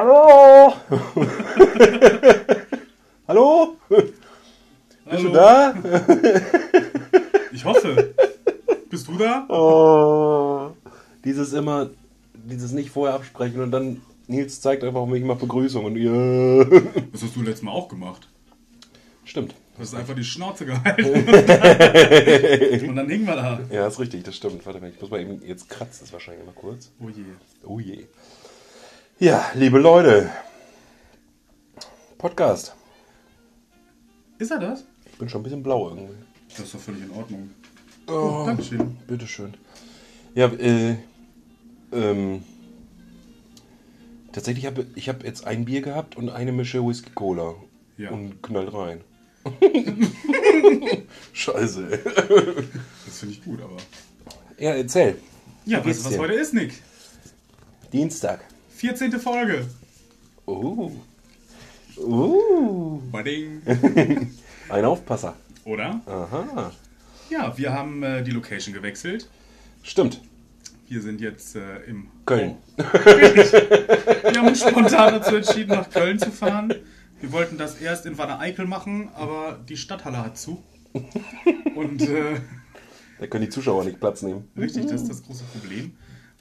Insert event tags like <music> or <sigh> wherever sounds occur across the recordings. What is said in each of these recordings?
Hallo? <laughs> Hallo? Bist Hallo. du da? Ich hoffe. Bist du da? Oh. Dieses immer, dieses nicht vorher absprechen und dann Nils zeigt einfach mich mal Begrüßung und ihr. <laughs> Das hast du letztes Mal auch gemacht. Stimmt. Du hast einfach die Schnauze gehalten. <laughs> Und dann hingen wir da. Ja, ist richtig, das stimmt. Warte mal, ich muss mal eben, jetzt kratzt es wahrscheinlich mal kurz. Oh je. Oh je. Ja, liebe Leute. Podcast. Ist er das? Ich bin schon ein bisschen blau irgendwie. Das ist doch völlig in Ordnung. Oh, Oh, Dankeschön. Bitteschön. Ja, äh, ähm, tatsächlich habe ich habe jetzt ein Bier gehabt und eine Mische Whisky Cola. Ja. Und knall rein. <laughs> Scheiße. Das finde ich gut, aber. Ja, erzähl. Ja, weißt du, was dir? heute ist, Nick? Dienstag. 14. Folge. Uh. Uh. Bading. <laughs> Ein Aufpasser. Oder? Aha. Ja, wir haben äh, die Location gewechselt. Stimmt. Wir sind jetzt äh, im Köln. Wir haben uns spontan dazu entschieden, nach Köln zu fahren. Wir wollten das erst in Wanne-Eickel machen, aber die Stadthalle hat zu. Und äh, Da können die Zuschauer nicht Platz nehmen. richtig, das ist das große Problem.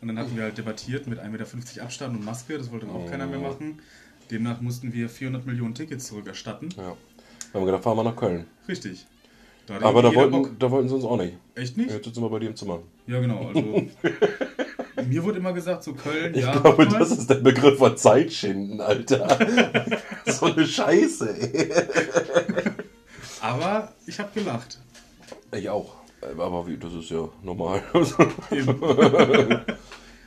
Und dann hatten wir halt debattiert mit 1,50 Meter Abstand und Maske, das wollte dann auch keiner mehr machen. Demnach mussten wir 400 Millionen Tickets zurückerstatten. Ja. Wir haben gedacht, fahren wir nach Köln. Richtig. Da Aber da wollten, da wollten sie uns auch nicht. Echt nicht? Jetzt sitzen wir bei dir im Zimmer. Ja, genau. Also, <laughs> mir wurde immer gesagt, so Köln, Ich ja. glaube, mach mal. das ist der Begriff von Zeitschinden, Alter. <laughs> so eine Scheiße, ey. Aber ich habe gelacht. Ich auch. Aber wie, das ist ja normal. <laughs>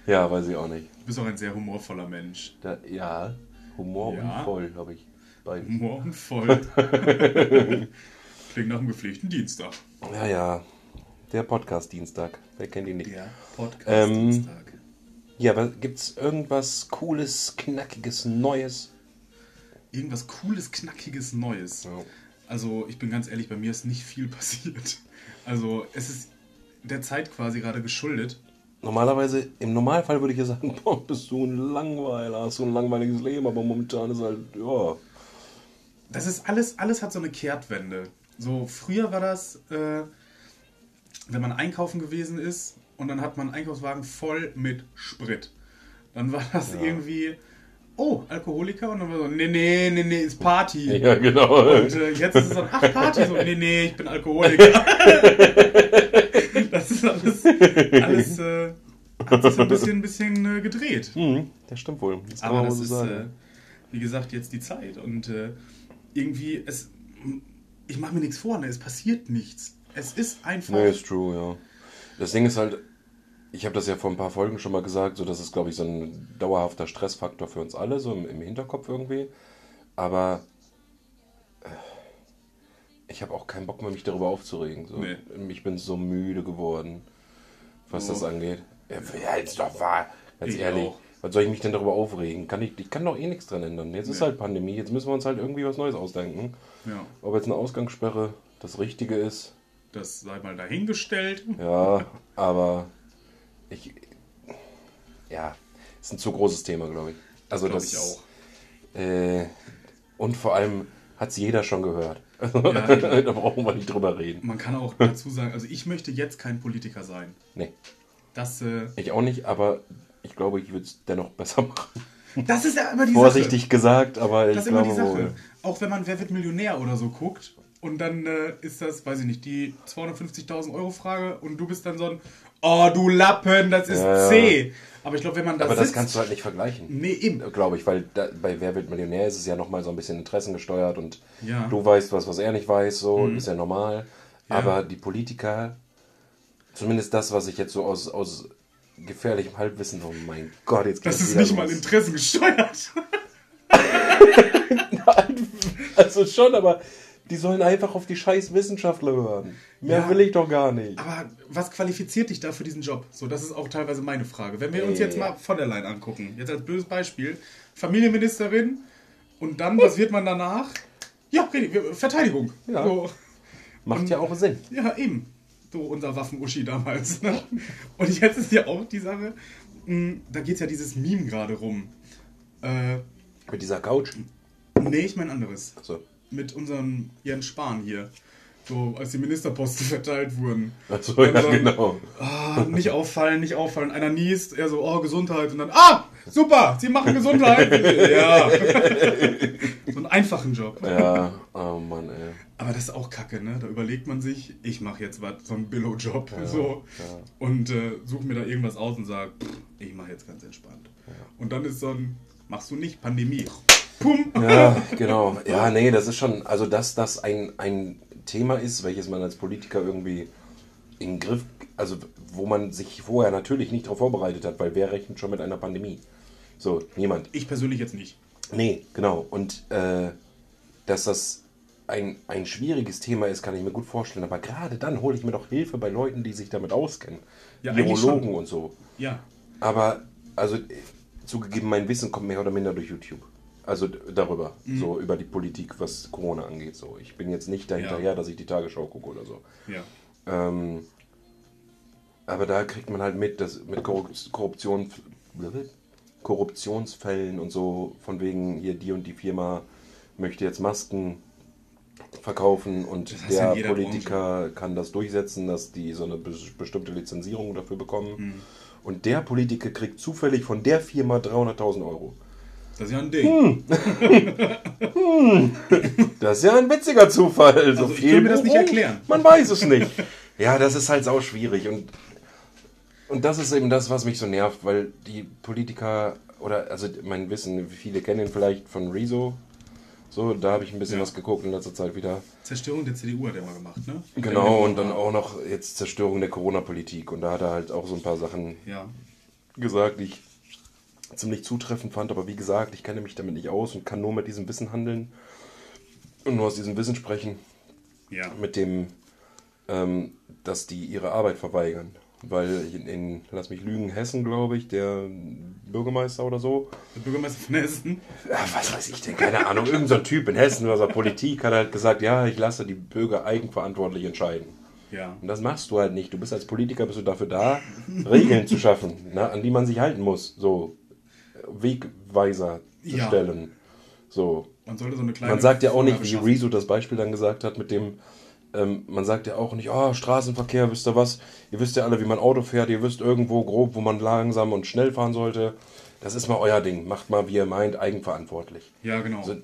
Ja, weiß ich auch nicht. Du bist auch ein sehr humorvoller Mensch. Da, ja, Humor Ja. und voll habe ich. Beides. Morgen voll. <laughs> Klingt nach einem gepflegten Dienstag. Ja, ja. Der Podcast-Dienstag. Wer kennt ihn nicht? Der Podcast Ähm, Dienstag. Ja, aber gibt's irgendwas Cooles, Knackiges, Neues? Irgendwas cooles, knackiges Neues. Ja. Also, ich bin ganz ehrlich, bei mir ist nicht viel passiert. Also, es ist der Zeit quasi gerade geschuldet. Normalerweise, im Normalfall würde ich ja sagen, <laughs> boah, bist du ein Langweiler, hast du ein langweiliges Leben, aber momentan ist halt, ja. Das ist alles, alles hat so eine Kehrtwende. So, früher war das, äh, wenn man einkaufen gewesen ist und dann hat man einen Einkaufswagen voll mit Sprit. Dann war das Ja. irgendwie, oh, Alkoholiker? Und dann war so, nee, nee, nee, nee, ist Party. <laughs> Ja, genau. Und äh, jetzt ist es so, ach, Party, so, nee, nee, ich bin Alkoholiker. <laughs> das ist alles, alles äh, hat sich so ein bisschen, ein bisschen äh, gedreht. Hm, das stimmt wohl. Das Aber das wohl ist, so äh, wie gesagt, jetzt die Zeit. Und äh, irgendwie, es, ich mache mir nichts vor, ne? es passiert nichts. Es ist einfach. Nee, ist true, ja. Das Ding ist halt, ich habe das ja vor ein paar Folgen schon mal gesagt, so das ist, glaube ich, so ein dauerhafter Stressfaktor für uns alle, so im, im Hinterkopf irgendwie. Aber äh, ich habe auch keinen Bock mehr, mich darüber aufzuregen. So. Nee. Ich bin so müde geworden, was Oh. das angeht. Ja, ist doch wahr. Ganz Ich ehrlich. auch. Was soll ich mich denn darüber aufregen? Kann ich, ich kann doch eh nichts dran ändern. Jetzt ist Nee. halt Pandemie, jetzt müssen wir uns halt irgendwie was Neues ausdenken. ja, Ob jetzt eine Ausgangssperre das Richtige ist, das sei mal dahingestellt. ja, <laughs> aber ich. Ja, ist ein zu großes Thema, glaube ich. Also Glaub das ich auch. Äh, und vor allem hat es jeder schon gehört. Ja, <laughs> da brauchen wir nicht drüber reden. Man kann auch dazu sagen, also ich möchte jetzt kein Politiker sein. Nee, Das, äh, ich auch nicht, aber ich glaube, ich würde es dennoch besser machen. das ist ja immer die Vorsichtig gesagt, aber ich Das ist immer glaube die Sache. wohl. Auch wenn man Wer wird Millionär oder so guckt und dann äh, ist das, weiß ich nicht, die 250.000 Euro Frage und du bist dann so ein, oh du Lappen, das ist Ja. C. Aber ich glaube, wenn man da Aber das sitzt, kannst du halt nicht vergleichen. Nee, eben. Glaube ich, weil da, bei Wer wird Millionär ist es ja nochmal so ein bisschen interessengesteuert und Ja. du weißt was, was er nicht weiß, so ist ja normal. Ja. Aber die Politiker, zumindest das, was ich jetzt so aus, aus gefährlichem Halbwissen, oh mein Gott, jetzt geht Das ist nicht mal los. interessengesteuert. <laughs> Also schon, aber die sollen einfach auf die scheiß Wissenschaftler hören. Mehr Ja. will ich doch gar nicht. Aber was qualifiziert dich da für diesen Job? So, das ist auch teilweise meine Frage. Wenn wir uns Ja. jetzt mal von der Leyen angucken, jetzt als böses Beispiel, Familienministerin und dann, was wird man danach? Ja, Verteidigung. Ja. So, Macht ja auch Sinn. Ja, eben. So unser Waffenuschi damals. Ne? Und jetzt ist ja auch die Sache, mh, da geht ja dieses Meme gerade rum. Äh, Mit dieser Couch? Nee, ich mein anderes. So. Mit unserem Jens Spahn hier. So, als die Ministerposten <laughs> verteilt wurden. Achso, ja, sagen, genau. Ah, nicht auffallen, nicht auffallen. Einer niest, er so, oh, Gesundheit. Und dann, ah, super, Sie machen Gesundheit. <laughs> ja. so einen einfachen Job. Ja, oh Mann, ey. Aber das ist auch kacke, ne? Da überlegt man sich, ich mache jetzt was, so einen Billo-Job. so. ja. Und äh, suche mir da irgendwas aus und sage, ich mache jetzt ganz entspannt. Und dann ist so ein, machst du nicht, Pandemie. Pum. Ja, genau. Ja, nee, das ist schon, also dass das ein, ein Thema ist, welches man als Politiker irgendwie in den Griff, also wo man sich vorher natürlich nicht darauf vorbereitet hat, weil wer rechnet schon mit einer Pandemie? So, niemand. Ich persönlich jetzt nicht. Nee, genau. Und äh, dass das ein, ein schwieriges Thema ist, kann ich mir gut vorstellen. Aber gerade dann hole ich mir doch Hilfe bei Leuten, die sich damit auskennen. Ja, Virologen und so. Ja. Aber, also, zugegeben, mein Wissen kommt mehr oder minder durch YouTube. Also darüber, Mhm. so über die Politik, was Corona angeht. So. Ich bin jetzt nicht dahinterher, Ja. dass ich die Tagesschau gucke oder so. Ja. Ähm, aber da kriegt man halt mit, dass mit Korrup- Korruption, Korruptionsfällen und so, von wegen hier die und die Firma möchte jetzt Masken verkaufen und Das in der Politiker kann das durchsetzen, dass die so eine be bestimmte Lizenzierung dafür bekommen. Hm. Und der Politiker kriegt zufällig von der Firma 300.000 Euro. Das ist ja ein Ding. Das ist ja ein witziger Zufall. Also ich kann mir das nicht erklären. Man weiß es nicht. Ja, das ist halt sau schwierig. Und, und das ist eben das, was mich so nervt, weil die Politiker, oder also mein Wissen, viele kennen ihn vielleicht von Rezo. So, da habe ich ein bisschen Ja. was geguckt in letzter Zeit wieder. Zerstörung der CDU hat er mal gemacht, ne? Genau, und dann auch noch jetzt Zerstörung der Corona-Politik. Und da hat er halt auch so ein paar Sachen Ja. gesagt, die ich ziemlich zutreffend fand. Aber wie gesagt, ich kenne mich damit nicht aus und kann nur mit diesem Wissen handeln und nur aus diesem Wissen sprechen. Ja. mit dem, ähm, dass die ihre Arbeit verweigern. Weil in, in, lass mich lügen, Hessen, glaube ich, der Bürgermeister oder so, Der Bürgermeister von Hessen. ja, was weiß ich denn, keine Ahnung, irgendein so ein Typ in Hessen oder so Politik hat halt gesagt, ja, ich lasse die Bürger eigenverantwortlich entscheiden. Ja. Und das machst du halt nicht. Du bist als Politiker bist du dafür da, Regeln zu schaffen, ne, an die man sich halten muss. So Wegweiser zu Ja. stellen. So. Man sollte so eine kleine. Man sagt ja auch nicht, wie Rezo das Beispiel dann gesagt hat, mit dem, ähm, man sagt ja auch nicht, oh, Straßenverkehr, wisst ihr was? Ihr wisst ja alle, wie man Auto fährt, ihr wisst irgendwo grob, wo man langsam und schnell fahren sollte. Das ist mal euer Ding. Macht mal, wie ihr meint, eigenverantwortlich. Ja, genau. So,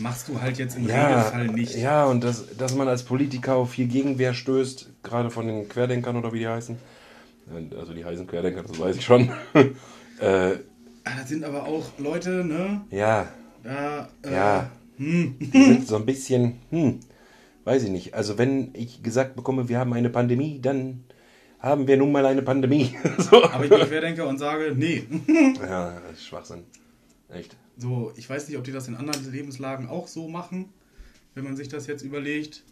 Machst du halt jetzt im ja, Regelfall nicht. ja, und das, dass man als Politiker auf viel Gegenwehr stößt, gerade von den Querdenkern oder wie die heißen. Also die heißen Querdenker, das weiß ich schon. <laughs> äh, Ah, das sind aber auch Leute, ne? ja, Da, äh, Ja. Hm. Die sind so ein bisschen, hm, weiß ich nicht. Also wenn ich gesagt bekomme, wir haben eine Pandemie, dann haben wir nun mal eine Pandemie. <laughs> so. Aber ich bin Querdenker und sage, nee. <laughs> Ja, das ist Schwachsinn. Echt. So, ich weiß nicht, ob die das in anderen Lebenslagen auch so machen, wenn man sich das jetzt überlegt.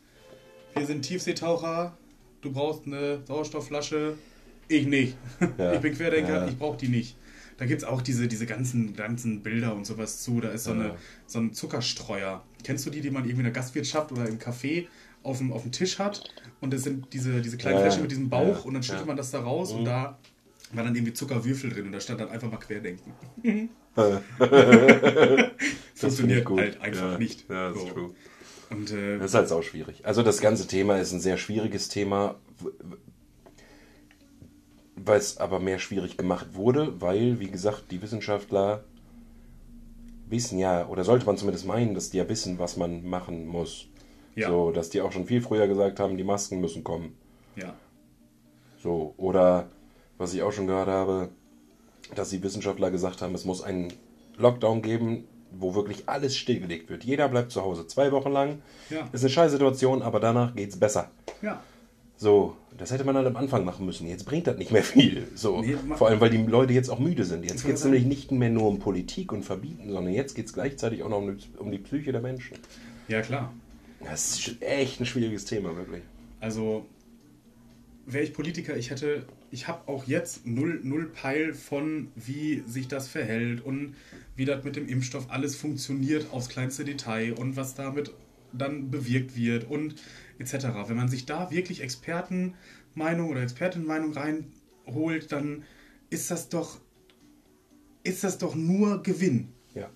Wir sind Tiefseetaucher, du brauchst eine Sauerstoffflasche, ich nicht. Ja. <laughs> Ich bin Querdenker, Ja. ich brauche die nicht. Da gibt es auch diese, diese ganzen, ganzen Bilder und sowas zu. Da ist so, eine, so ein Zuckerstreuer. Kennst du die, die man irgendwie in der Gastwirtschaft oder im Café auf dem, auf dem Tisch hat? Und das sind diese, diese kleinen Ja, Fläschchen mit diesem Bauch und dann schüttet. Mhm. man das da raus und da war dann irgendwie Zuckerwürfel drin und da stand dann einfach mal Querdenken. <laughs> Funktioniert gut. halt einfach Ja, nicht. ja, das ist So. true. Und äh, Das ist halt auch schwierig. Also das ganze Thema ist ein sehr schwieriges Thema, weil es aber mehr schwierig gemacht wurde, weil, wie gesagt, die Wissenschaftler wissen ja, oder sollte man zumindest meinen, dass die ja wissen, was man machen muss. Ja. So, dass die auch schon viel früher gesagt haben, die Masken müssen kommen. ja, So, oder was ich auch schon gehört habe, dass die Wissenschaftler gesagt haben, es muss einen Lockdown geben, wo wirklich alles stillgelegt wird. Jeder bleibt zu Hause zwei Wochen lang. Ja. Ist eine scheiß Situation, aber danach geht's besser. ja. So, das hätte man dann am Anfang machen müssen. Jetzt bringt das nicht mehr viel. So, Nee, vor allem, weil die Leute jetzt auch müde sind. Jetzt geht es nämlich nicht mehr nur um Politik und Verbieten, sondern jetzt geht es gleichzeitig auch noch um die, um die Psyche der Menschen. Ja, klar. Das ist echt ein schwieriges Thema, wirklich. Also, wäre ich Politiker, ich hätte, ich habe auch jetzt null, null Peil von, wie sich das verhält und wie das mit dem Impfstoff alles funktioniert aufs kleinste Detail und was damit dann bewirkt wird und etc. Wenn man sich da wirklich Expertenmeinung oder Expertenmeinung reinholt, dann ist das doch, ist das doch nur Gewinn. Ja.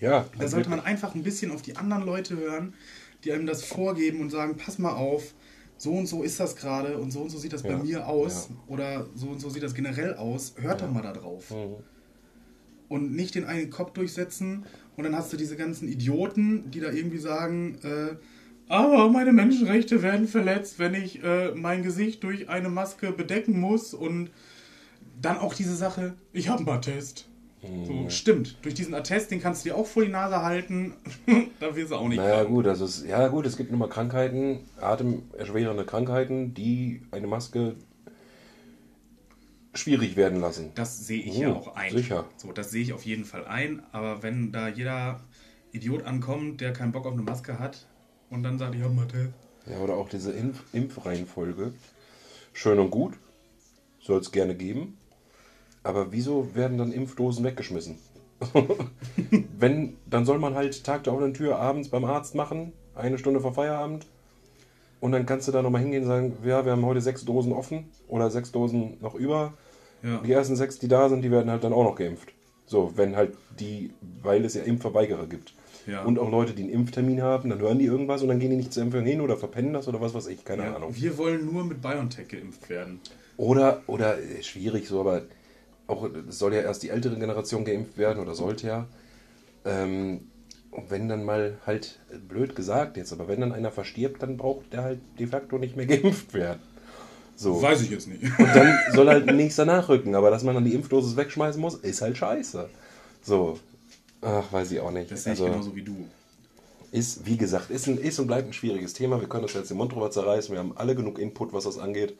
Ja, Da sollte man einfach ein bisschen auf die anderen Leute hören, die einem das vorgeben und sagen, pass mal auf, so und so ist das gerade und so und so sieht das bei Ja, mir aus oder so und so sieht das generell aus. Hört doch mal da drauf. Mhm. Und nicht den einen Kopf durchsetzen und dann hast du diese ganzen Idioten, die da irgendwie sagen, äh, aber meine Menschenrechte werden verletzt, wenn ich äh, mein Gesicht durch eine Maske bedecken muss und dann auch diese Sache, ich habe einen Attest. Mhm. So, stimmt. Durch diesen Attest, den kannst du dir auch vor die Nase halten. <laughs> da wirst du auch nicht Naja, krank. gut, also es, ja gut, es gibt nun mal Krankheiten, atemerschwerende Krankheiten, die eine Maske schwierig werden lassen. Das sehe ich Oh, ja auch ein. sicher. So, das sehe ich auf jeden Fall ein. Aber wenn da jeder Idiot ankommt, der keinen Bock auf eine Maske hat und dann sagt, ich habe einen Attest. Ja, oder auch diese Impf Impfreihenfolge. Schön und gut, soll es gerne geben. Aber wieso werden dann Impfdosen weggeschmissen? <laughs> Wenn, dann soll man halt Tag der offenen Tür abends beim Arzt machen, eine Stunde vor Feierabend. Und dann kannst du da nochmal hingehen und sagen, ja, wir haben heute sechs Dosen offen oder sechs Dosen noch über. Ja. Die ersten sechs, die da sind, die werden halt dann auch noch geimpft. So, wenn halt die, weil es ja Impfverweigerer gibt. Ja. Und auch Leute, die einen Impftermin haben, dann hören die irgendwas und dann gehen die nicht zur Impfung hin oder verpennen das oder was weiß ich, keine Ja, Ahnung. wir wollen nur mit BioNTech geimpft werden. Oder, oder äh, schwierig so, aber auch soll ja erst die ältere Generation geimpft werden oder sollte ja. Ähm, und wenn dann mal halt, äh, blöd gesagt jetzt, aber wenn dann einer verstirbt, dann braucht der halt de facto nicht mehr <laughs> geimpft werden. So. Weiß ich jetzt nicht. Und dann soll halt ein nächster nachrücken, aber dass man dann die Impfdosis wegschmeißen muss, ist halt scheiße. So. Ach, weiß ich auch nicht. Das sehe ich Also, genauso wie du. ist, wie gesagt, ist, ein, ist und bleibt ein schwieriges Thema. Wir können das jetzt den Mund drüber zerreißen. Wir haben alle genug Input, was das angeht.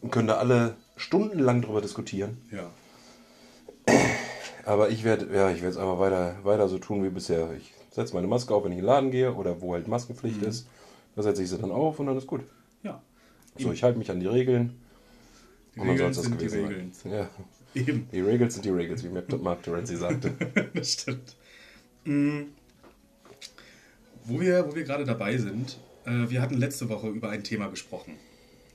Und können da alle stundenlang drüber diskutieren. Ja. Aber ich werde ja, ich werde es einfach weiter, weiter so tun wie bisher. Ich setze meine Maske auf, wenn ich in den Laden gehe oder wo halt Maskenpflicht Mhm. ist. Da setze ich sie dann auf und dann ist gut. So, ich halte mich an die Regeln. Die und Regeln soll's sind die gewesen Regeln. sein. Ja. Eben. Die Regels sind die Regels, wie Mark Terenzi sagte. <laughs> das stimmt. Mm. Wo wir, wo wir gerade dabei sind, äh, wir hatten letzte Woche über ein Thema gesprochen.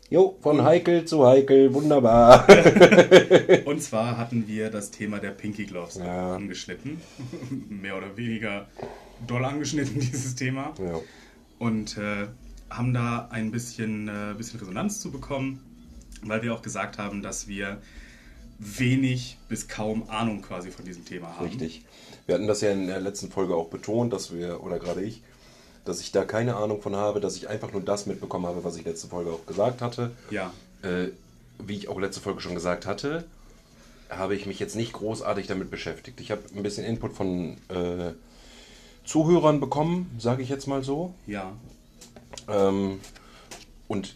Jo, von heikel zu heikel, wunderbar. <laughs> Und zwar hatten wir das Thema der Pinky Gloves Ja. angeschnitten. <laughs> Mehr oder weniger doll angeschnitten, dieses Thema. ja. Und äh, haben da ein bisschen, äh, bisschen Resonanz zu bekommen, weil wir auch gesagt haben, dass wir wenig bis kaum Ahnung quasi von diesem Thema haben. Richtig. Wir hatten das ja in der letzten Folge auch betont, dass wir, oder gerade ich, dass ich da keine Ahnung von habe, dass ich einfach nur das mitbekommen habe, was ich letzte Folge auch gesagt hatte. Ja, Äh, wie ich auch letzte Folge schon gesagt hatte, habe ich mich jetzt nicht großartig damit beschäftigt. Ich habe ein bisschen Input von äh, Zuhörern bekommen, sage ich jetzt mal so. ja, Ähm, und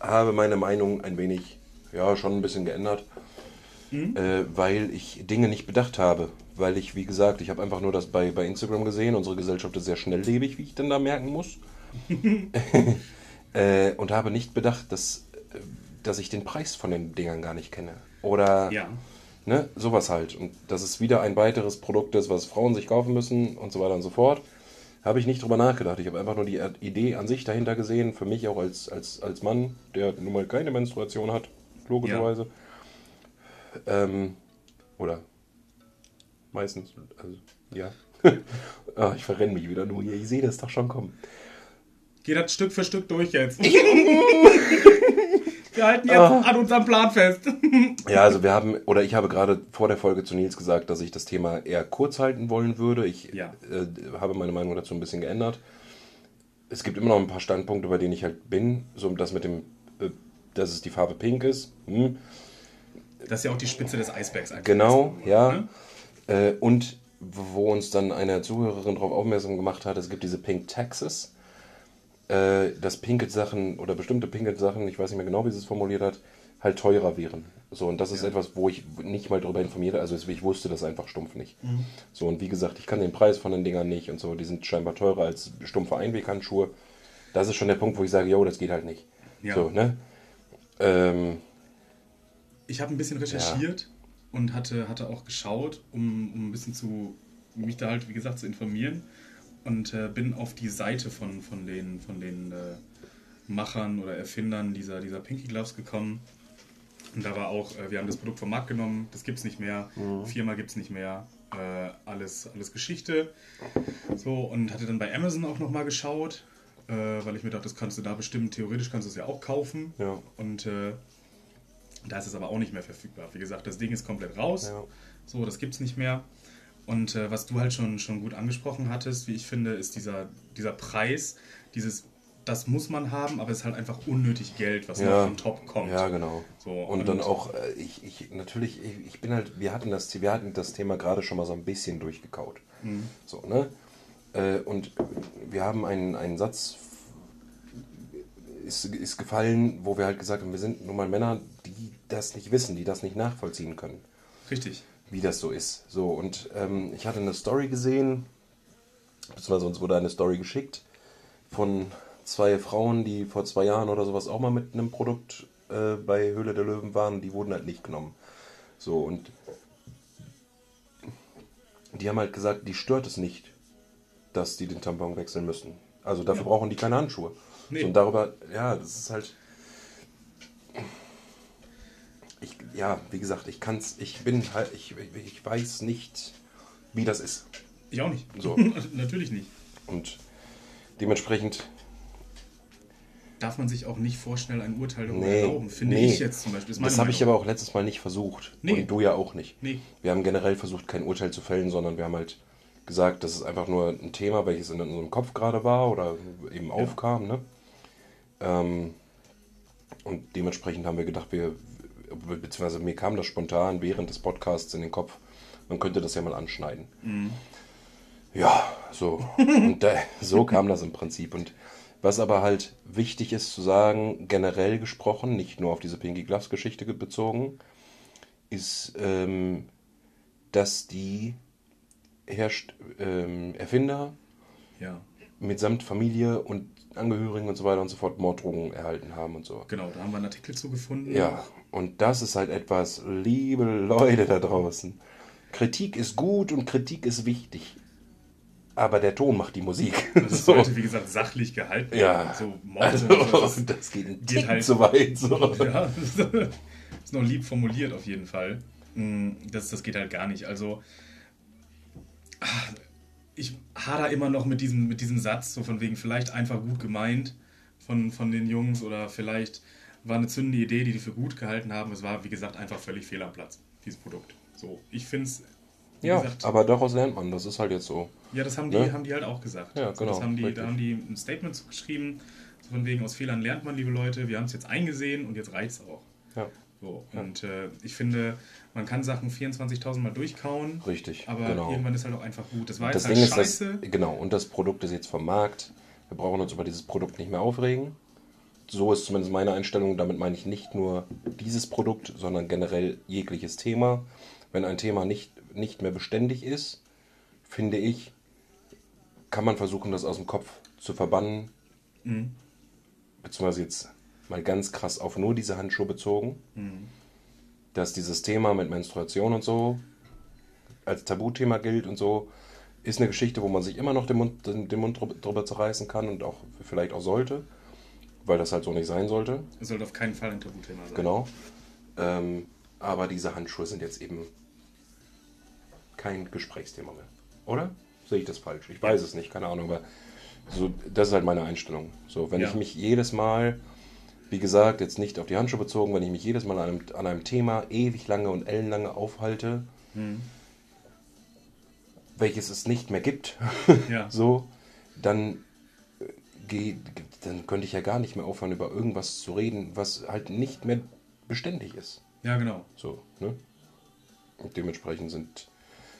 habe meine Meinung ein wenig, ja, schon ein bisschen geändert, äh, weil ich Dinge nicht bedacht habe. Weil ich, wie gesagt, ich habe einfach nur das bei, bei Instagram gesehen. Unsere Gesellschaft ist sehr schnelllebig, wie ich denn da merken muss. <laughs> <laughs> äh, und habe nicht bedacht, dass, äh, dass ich den Preis von den Dingern gar nicht kenne. Oder ja. Ne, sowas halt. Und dass es wieder ein weiteres Produkt ist, was Frauen sich kaufen müssen und so weiter und so fort. Habe ich nicht drüber nachgedacht. Ich habe einfach nur die Idee an sich dahinter gesehen. Für mich auch als, als, als Mann, der nun mal keine Menstruation hat, logischerweise. Ähm, oder meistens, also, ja. <laughs> ah, ich verrenne mich wieder nur hier. Ich sehe das doch schon kommen. Geht das Stück für Stück durch jetzt. <laughs> <laughs> wir halten jetzt Ah. an unserem Plan fest. <laughs> Ja, also wir haben, oder ich habe gerade vor der Folge zu Nils gesagt, dass ich das Thema eher kurz halten wollen würde. Ich Ja. äh, habe meine Meinung dazu ein bisschen geändert. Es gibt immer noch ein paar Standpunkte, bei denen ich halt bin. So das mit dem, äh, dass es die Farbe pink ist. Hm. Das ist ja auch die Spitze des Eisbergs. Genau, ist, ja. ne? Äh, und wo uns dann eine Zuhörerin darauf aufmerksam gemacht hat, es gibt diese Pink Taxes, äh, dass pinke Sachen oder bestimmte pinke Sachen, ich weiß nicht mehr genau, wie sie es formuliert hat, halt teurer wären. So, und das ist etwas, wo ich nicht mal darüber informiert, also ich wusste das einfach stumpf nicht. So, und wie gesagt, ich kann den Preis von den Dingern nicht und so, die sind scheinbar teurer als stumpfe Einweghandschuhe. Das ist schon der Punkt, wo ich sage, yo, das geht halt nicht. Ja. So, ne? Ähm, Ich habe ein bisschen recherchiert und hatte, hatte auch geschaut, um, um ein bisschen zu mich da halt, wie gesagt, zu informieren. Und äh, bin auf die Seite von, von den, von den äh, Machern oder Erfindern dieser, dieser Pinky Gloves gekommen. Und da war auch, äh, wir haben das Produkt vom Markt genommen, das gibt es nicht mehr, Firma gibt es nicht mehr. äh, alles, alles Geschichte. So, und hatte dann bei Amazon auch nochmal geschaut, äh, weil ich mir dachte, das kannst du da bestimmt, theoretisch kannst du es ja auch kaufen. Ja. Und äh, da ist es aber auch nicht mehr verfügbar. Wie gesagt, das Ding ist komplett raus. Ja. So, das gibt es nicht mehr. Und äh, was du halt schon, schon gut angesprochen hattest, wie ich finde, ist dieser, dieser Preis, dieses, das muss man haben, aber es ist halt einfach unnötig Geld, was Ja. noch on top kommt. Ja, genau. So, und, dann auch, äh, ich, ich, natürlich, ich, ich bin halt, wir hatten das, wir hatten das Thema gerade schon mal so ein bisschen durchgekaut. So, ne? Äh, Und wir haben einen, einen Satz, ist, ist gefallen, wo wir halt gesagt haben, wir sind nun mal Männer, die das nicht wissen, die das nicht nachvollziehen können, Richtig. Wie das so ist. So, und ähm, ich hatte eine Story gesehen, beziehungsweise uns wurde eine Story geschickt von zwei Frauen, die vor zwei Jahren oder sowas auch mal mit einem Produkt äh, bei Höhle der Löwen waren, die wurden halt nicht genommen. So, und die haben halt gesagt, die stört es nicht, dass die den Tampon wechseln müssen. Also dafür brauchen die keine Handschuhe. Nee. Und darüber, ja, das ist halt. Ich, ja, wie gesagt, ich kann's, ich bin halt, ich, ich, weiß nicht, wie das ist. Ich auch nicht. So. <laughs> Natürlich nicht. Und dementsprechend, Darf man sich auch nicht vorschnell ein Urteil darüber nee, erlauben, finde nee. ich jetzt zum Beispiel. meine Das habe ich aber auch letztes Mal nicht versucht. Nee. Und du ja auch nicht. Nee. Wir haben generell versucht, kein Urteil zu fällen, sondern wir haben halt gesagt, das ist einfach nur ein Thema, welches in unserem Kopf gerade war oder eben aufkam. Ne? Ähm, und dementsprechend haben wir gedacht, wir, beziehungsweise mir kam das spontan während des Podcasts in den Kopf, man könnte das ja mal anschneiden. Ja, so. <laughs> Und da, so kam das im Prinzip. Und was aber halt wichtig ist zu sagen, generell gesprochen, nicht nur auf diese Pinky Gloves Geschichte ge- bezogen, ist, ähm, dass die Herst ähm, Erfinder Ja, mitsamt Familie und Angehörigen und so weiter und so fort Morddrohungen erhalten haben und so. genau. Da haben wir einen Artikel zu gefunden. Ja, und das ist halt etwas, liebe Leute da draußen. Kritik ist gut und Kritik ist wichtig. Aber der Ton macht die Musik. <laughs> Das So. sollte, wie gesagt, sachlich gehalten Ja, werden. So Mord also, so, das das geht ein geht halt- zu weit. So. <laughs> Ja, ist noch lieb formuliert auf jeden Fall. Mm, Das, das geht halt gar nicht. Also, ich hader immer noch mit diesem, mit diesem Satz, so von wegen vielleicht einfach gut gemeint von, von den Jungs oder vielleicht war eine zündende Idee, die die für gut gehalten haben. Es war, wie gesagt, einfach völlig fehl am Platz, dieses Produkt. So, ich finde es, Ja, gesagt, aber daraus lernt man. Das ist halt jetzt so. ja, das haben die, Ne? haben die halt auch gesagt. Ja, genau, Das haben die, da haben die ein Statement geschrieben, so von wegen aus Fehlern lernt man, liebe Leute. Wir haben es jetzt eingesehen und jetzt reicht es auch. Ja, So, und äh, ich finde, man kann Sachen 24.000 Mal durchkauen, richtig. aber genau. irgendwann ist halt auch einfach gut. Das war Das jetzt Ding halt ist, scheiße. genau, und das Produkt ist jetzt vom Markt. Wir brauchen uns über dieses Produkt nicht mehr aufregen. So ist zumindest meine Einstellung. Damit meine ich nicht nur dieses Produkt, sondern generell jegliches Thema. Wenn ein Thema nicht, nicht mehr beständig ist, finde ich, kann man versuchen, das aus dem Kopf zu verbannen. Mhm. Beziehungsweise jetzt mal ganz krass auf nur diese Handschuhe bezogen. Mhm. Dass dieses Thema mit Menstruation und so als Tabuthema gilt und so, ist eine Geschichte, wo man sich immer noch den Mund, den, Mund drüber zerreißen kann und auch vielleicht auch sollte, weil das halt so nicht sein sollte. Es sollte auf keinen Fall ein Tabuthema sein. Genau. Ähm, aber diese Handschuhe sind jetzt eben kein Gesprächsthema mehr. Oder? Sehe ich das falsch? Ich weiß es nicht, keine Ahnung, aber so, das ist halt meine Einstellung. So, wenn Ja. ich mich jedes Mal, wie gesagt, jetzt nicht auf die Handschuhe bezogen, wenn ich mich jedes Mal an einem, an einem Thema ewig lange und ellenlange aufhalte, Mhm. welches es nicht mehr gibt, Ja. <laughs> so, dann, äh, dann könnte ich ja gar nicht mehr aufhören, über irgendwas zu reden, was halt nicht mehr beständig ist. ja, genau. So, ne? Und dementsprechend sind,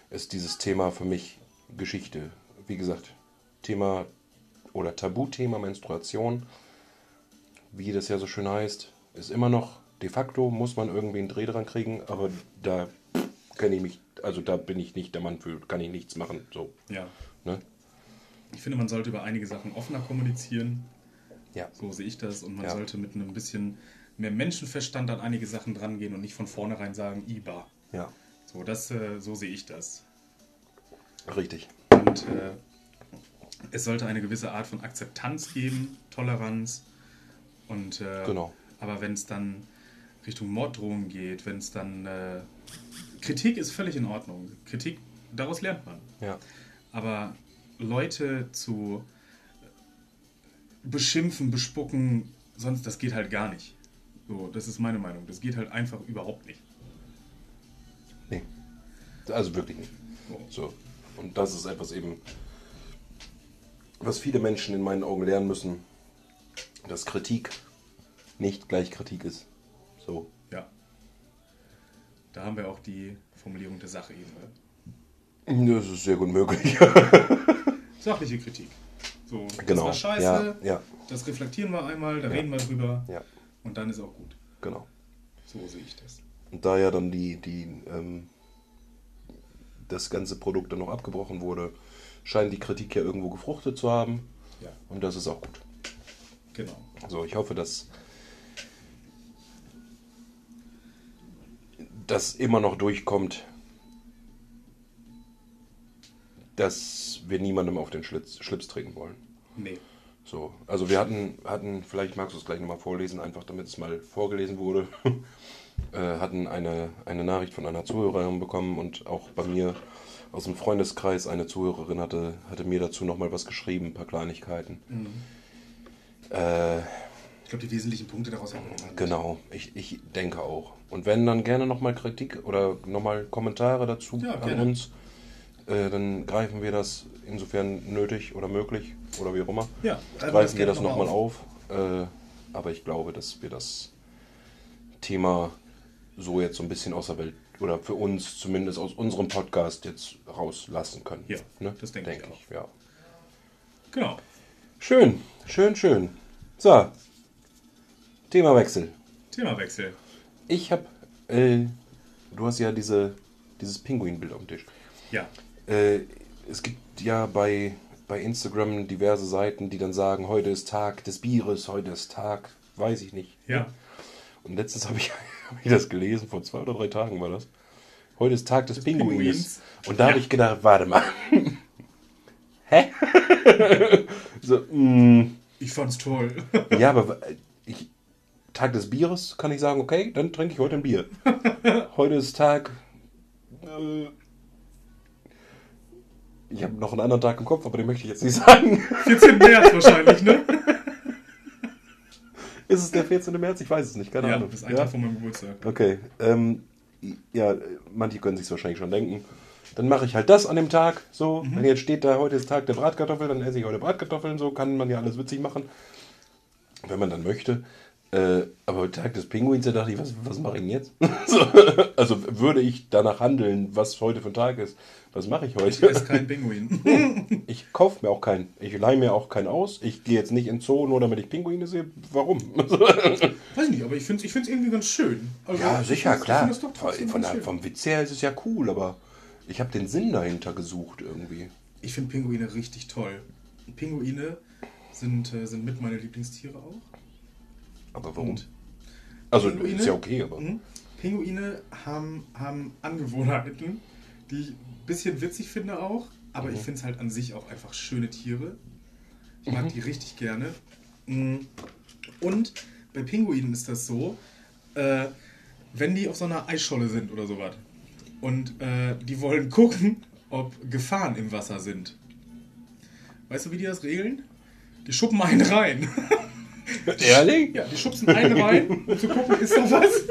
ist dieses Thema für mich Geschichte. Wie gesagt, Thema oder Tabuthema Menstruation, wie das ja so schön heißt, ist immer noch de facto, muss man irgendwie einen Dreh dran kriegen, aber da kenne ich mich, also da bin ich nicht der Mann für, kann ich nichts machen. So, Ja. ne? Ich finde, man sollte über einige Sachen offener kommunizieren. Ja. So sehe ich das. Und man Ja. sollte mit einem bisschen mehr Menschenverstand an einige Sachen drangehen und nicht von vornherein sagen, IBA. Ja, So, das, äh, so sehe ich das. richtig. Und äh, es sollte eine gewisse Art von Akzeptanz geben, Toleranz. Und, äh, Genau. Aber wenn es dann Richtung Morddrohungen geht, wenn es dann... Äh, Kritik ist völlig in Ordnung. Kritik daraus lernt man. Ja. Aber Leute zu beschimpfen, bespucken, sonst, das geht halt gar nicht. So, das ist meine Meinung. Das geht halt einfach überhaupt nicht. Nee. Also wirklich nicht. So. Und das ist etwas eben, was viele Menschen in meinen Augen lernen müssen, dass Kritik nicht gleich Kritik ist. So. Ja. Da haben wir auch die Formulierung der Sachebene. Das ist sehr gut möglich. Sachliche Kritik. So, Genau. das war scheiße, Ja, ja. das reflektieren wir einmal, da Ja. reden wir drüber und dann ist auch gut. genau. So sehe ich das. Und da ja dann die, die, ähm, das ganze Produkt dann noch abgebrochen wurde, scheint die Kritik ja irgendwo gefruchtet zu haben. Ja, Und das ist auch gut. genau. So, ich hoffe, dass das immer noch durchkommt, dass wir niemandem auf den Schlitz, Schlips treten wollen. Nee. So, also wir hatten, hatten, vielleicht magst du es gleich nochmal vorlesen, einfach damit es mal vorgelesen wurde, <laughs> äh, hatten eine, eine Nachricht von einer Zuhörerin bekommen und auch bei mir aus dem Freundeskreis eine Zuhörerin hatte, hatte mir dazu nochmal was geschrieben, ein paar Kleinigkeiten. Äh, Ich glaube, die wesentlichen Punkte daraus haben wir. Genau, ich, ich denke auch. Und wenn dann gerne nochmal Kritik oder nochmal Kommentare dazu Ja, an uns, äh, dann greifen wir das insofern nötig oder möglich oder wie auch immer. Ja, greifen greifen wir das noch mal nochmal auf. Äh, aber ich glaube, dass wir das Thema so jetzt so ein bisschen aus der Welt oder für uns zumindest aus unserem Podcast jetzt rauslassen können. Ja, das denke ich ich. Ja. Genau. Schön, schön, schön. So, Themawechsel. Themawechsel. Ich habe, äh, du hast ja diese, dieses Pinguinbild auf dem Tisch. Ja. Äh, es gibt ja bei, bei Instagram diverse Seiten, die dann sagen, heute ist Tag des Bieres, heute ist Tag, weiß ich nicht. Ja. Und letztens habe ich, <laughs> hab ich das gelesen, vor zwei oder drei Tagen war das. Heute ist Tag des, Pinguins. Pinguins. Und da habe Ja. ich gedacht, warte mal. <laughs> Hä? <laughs> so, mm, Ich fand's toll. ja, aber ich, Tag des Bieres kann ich sagen, okay, dann trinke ich heute ein Bier. heute ist Tag. Äh, ich habe noch einen anderen Tag im Kopf, aber den möchte ich jetzt nicht <laughs> sagen. 14. März wahrscheinlich, ne? <laughs> ist es der 14. März? Ich weiß es nicht, keine Ja, Ahnung. das ist ein Ja? Tag von meinem Geburtstag. Okay, ähm, ja, manche können sich wahrscheinlich schon denken. Dann mache ich halt das an dem Tag, so. Mhm. Wenn jetzt steht da, heute ist Tag der Bratkartoffeln, dann esse ich heute Bratkartoffeln, so kann man ja alles witzig machen. Wenn man dann möchte. Äh, aber heute Tag des Pinguins, da dachte ich, was, was mache ich denn jetzt? <laughs> so, also würde ich danach handeln, was heute für ein Tag ist. Was mache ich Ich heute? esse kein Pinguin. <laughs> Ich kaufe mir auch keinen. Ich leihe mir auch keinen aus. Ich gehe jetzt nicht in Zoo, nur damit ich Pinguine sehe. Warum? <laughs> Weiß ich nicht, aber ich finde es ich find's irgendwie ganz schön. Also, Ja, ich sicher, ich klar. das trotzdem Von der, vom Witz her ist es ja cool, aber ich habe den Sinn dahinter gesucht irgendwie. Ich finde Pinguine richtig toll. Pinguine sind, äh, sind mit meine Lieblingstiere auch. Aber warum? Und also Pinguine? ist ja okay, aber. Mhm. Pinguine haben, haben Angewohnheiten, die ich ein bisschen witzig finde auch, aber Mhm. ich finde es halt an sich auch einfach schöne Tiere. Ich Mhm. mag die richtig gerne. Mhm. Und bei Pinguinen ist das so, äh, wenn die auf so einer Eisscholle sind oder sowas und äh, die wollen gucken, ob Gefahren im Wasser sind. Weißt du, wie die das regeln? Die schuppen einen rein. <laughs> Ehrlich? Ja, die schubsen einen rein, um zu gucken, ist da was?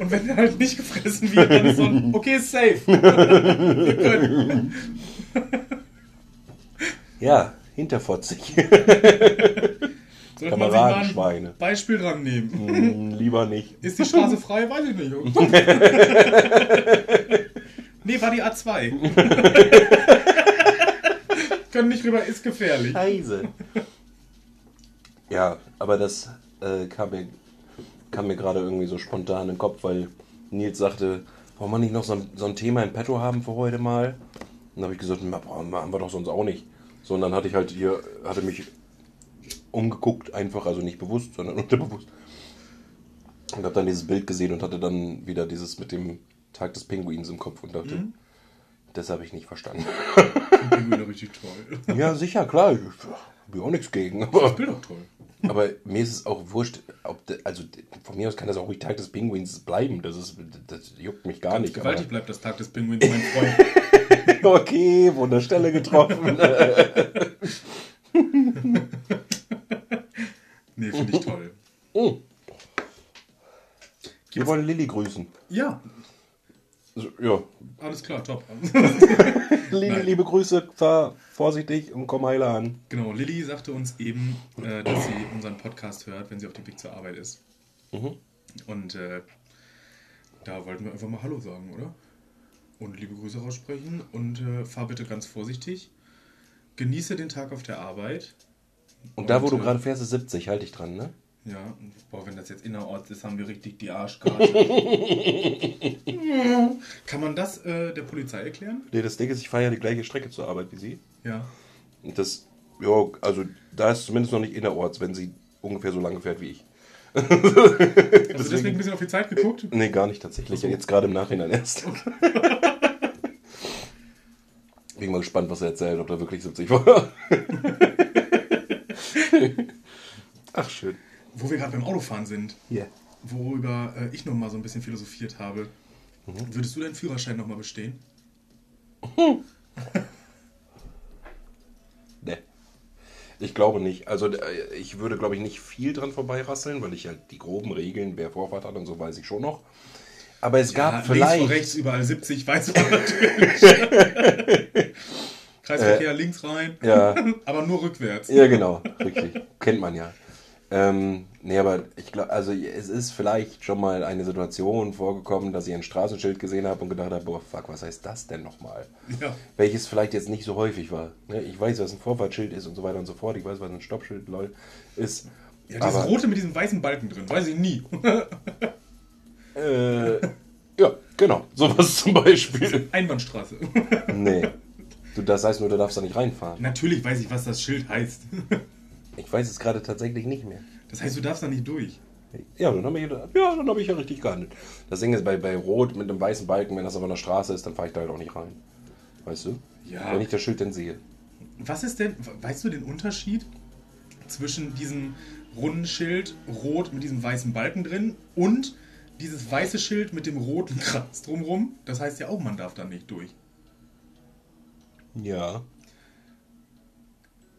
Und wenn der halt nicht gefressen wird, dann ist so ein, okay, ist safe. Wir können. Ja, hinterfotzig. Kameradenschweine. Beispiel rannehmen. Hm, Lieber nicht. Ist die Straße frei? Weiß ich nicht. nee, war die A2. <laughs> Können nicht rüber, ist gefährlich. Scheiße. Ja, aber das äh, kam mir, kam mir gerade irgendwie so spontan in den Kopf, weil Nils sagte, wollen wir nicht noch so ein, so ein Thema in petto haben für heute mal? Und dann habe ich gesagt, na, boah, machen wir doch sonst auch nicht. So, und dann hatte ich halt hier, hatte mich umgeguckt, einfach, also nicht bewusst, sondern <laughs> unterbewusst. Und habe dann dieses Bild gesehen und hatte dann wieder dieses mit dem Tag des Pinguins im Kopf und dachte, Mhm. das habe ich nicht verstanden. Pinguine <laughs> richtig toll. ja, sicher, klar, ich habe auch nichts gegen, Das aber Bild auch toll. Aber mir ist es auch wurscht, ob de, also von mir aus kann das auch ruhig Tag des Pinguins bleiben. Das, ist, das juckt mich gar nicht. Gewaltig aber... bleibt das Tag des Pinguins, mein Freund. <laughs> okay, Wunderstelle getroffen. <laughs> nee, finde ich toll. Oh. Wir wollen Lilly grüßen. Ja. Also, ja. Alles klar, top. <laughs> Lilly, liebe Grüße, fahr vorsichtig und komm heile an. Genau, Lilly sagte uns eben, äh, dass sie unseren Podcast hört, wenn sie auf dem Weg zur Arbeit ist. Mhm. Und äh, da wollten wir einfach mal Hallo sagen, oder? Und liebe Grüße raussprechen und äh, fahr bitte ganz vorsichtig. Genieße den Tag auf der Arbeit. Und, und da, wo du äh, gerade fährst, ist 70, halte ich dran, ne? Ja, boah, wenn das jetzt innerorts ist, haben wir richtig die Arschkarte. <laughs> Kann man das äh, der Polizei erklären? Nee, das Ding ist, ich fahre ja die gleiche Strecke zur Arbeit wie Sie. Ja. Und das, ja, also da ist zumindest noch nicht innerorts, wenn sie ungefähr so lange fährt wie ich. <laughs> Hast deswegen, du deswegen ein bisschen auf die Zeit geguckt? Nee, gar nicht tatsächlich. So. Jetzt gerade im Nachhinein erst. <laughs> Bin mal gespannt, was er erzählt, ob da wirklich 70 war. Ach, schön wo wir gerade beim Autofahren sind, yeah. worüber äh, ich noch mal so ein bisschen philosophiert habe, mhm. würdest du deinen Führerschein noch mal bestehen? <laughs> ne. Ich glaube nicht. Also äh, ich würde, glaube ich, nicht viel dran vorbeirasseln, weil ich halt die groben Regeln, wer Vorfahrt hat und so, weiß ich schon noch. Aber es ja, gab vielleicht... Links rechts, überall 70, weiß man <laughs> natürlich. Kreisverkehr äh, links rein. Ja. <laughs> Aber nur rückwärts. Ja, genau. Richtig. Kennt man ja. Ähm, nee, aber ich glaube, also es ist vielleicht schon mal eine Situation vorgekommen, dass ich ein Straßenschild gesehen habe und gedacht habe, boah, fuck, was heißt das denn nochmal? Ja. Welches vielleicht jetzt nicht so häufig war. Ne? Ich weiß, was ein Vorfahrtsschild ist und so weiter und so fort. Ich weiß, was ein Stoppschild lol, ist. Ja, dieses aber, rote mit diesem weißen Balken drin, weiß ich nie. <laughs> äh, ja, genau. Sowas zum Beispiel. <laughs> Einbahnstraße. nee. Du, das heißt nur, du darfst da nicht reinfahren. Natürlich weiß ich, was das Schild heißt. <laughs> Ich weiß es gerade tatsächlich nicht mehr. Das heißt, du darfst da nicht durch. Ja, dann habe ich, ja, hab ich ja richtig gehandelt. Das Ding ist, bei, bei Rot mit einem weißen Balken, wenn das auf einer Straße ist, dann fahre ich da halt auch nicht rein. Weißt du? Ja. Wenn ich das Schild dann sehe. Was ist denn, weißt du den Unterschied zwischen diesem runden Schild, rot mit diesem weißen Balken drin und dieses weiße Schild mit dem roten Kreis drumrum? Das heißt ja auch, man darf da nicht durch. Ja.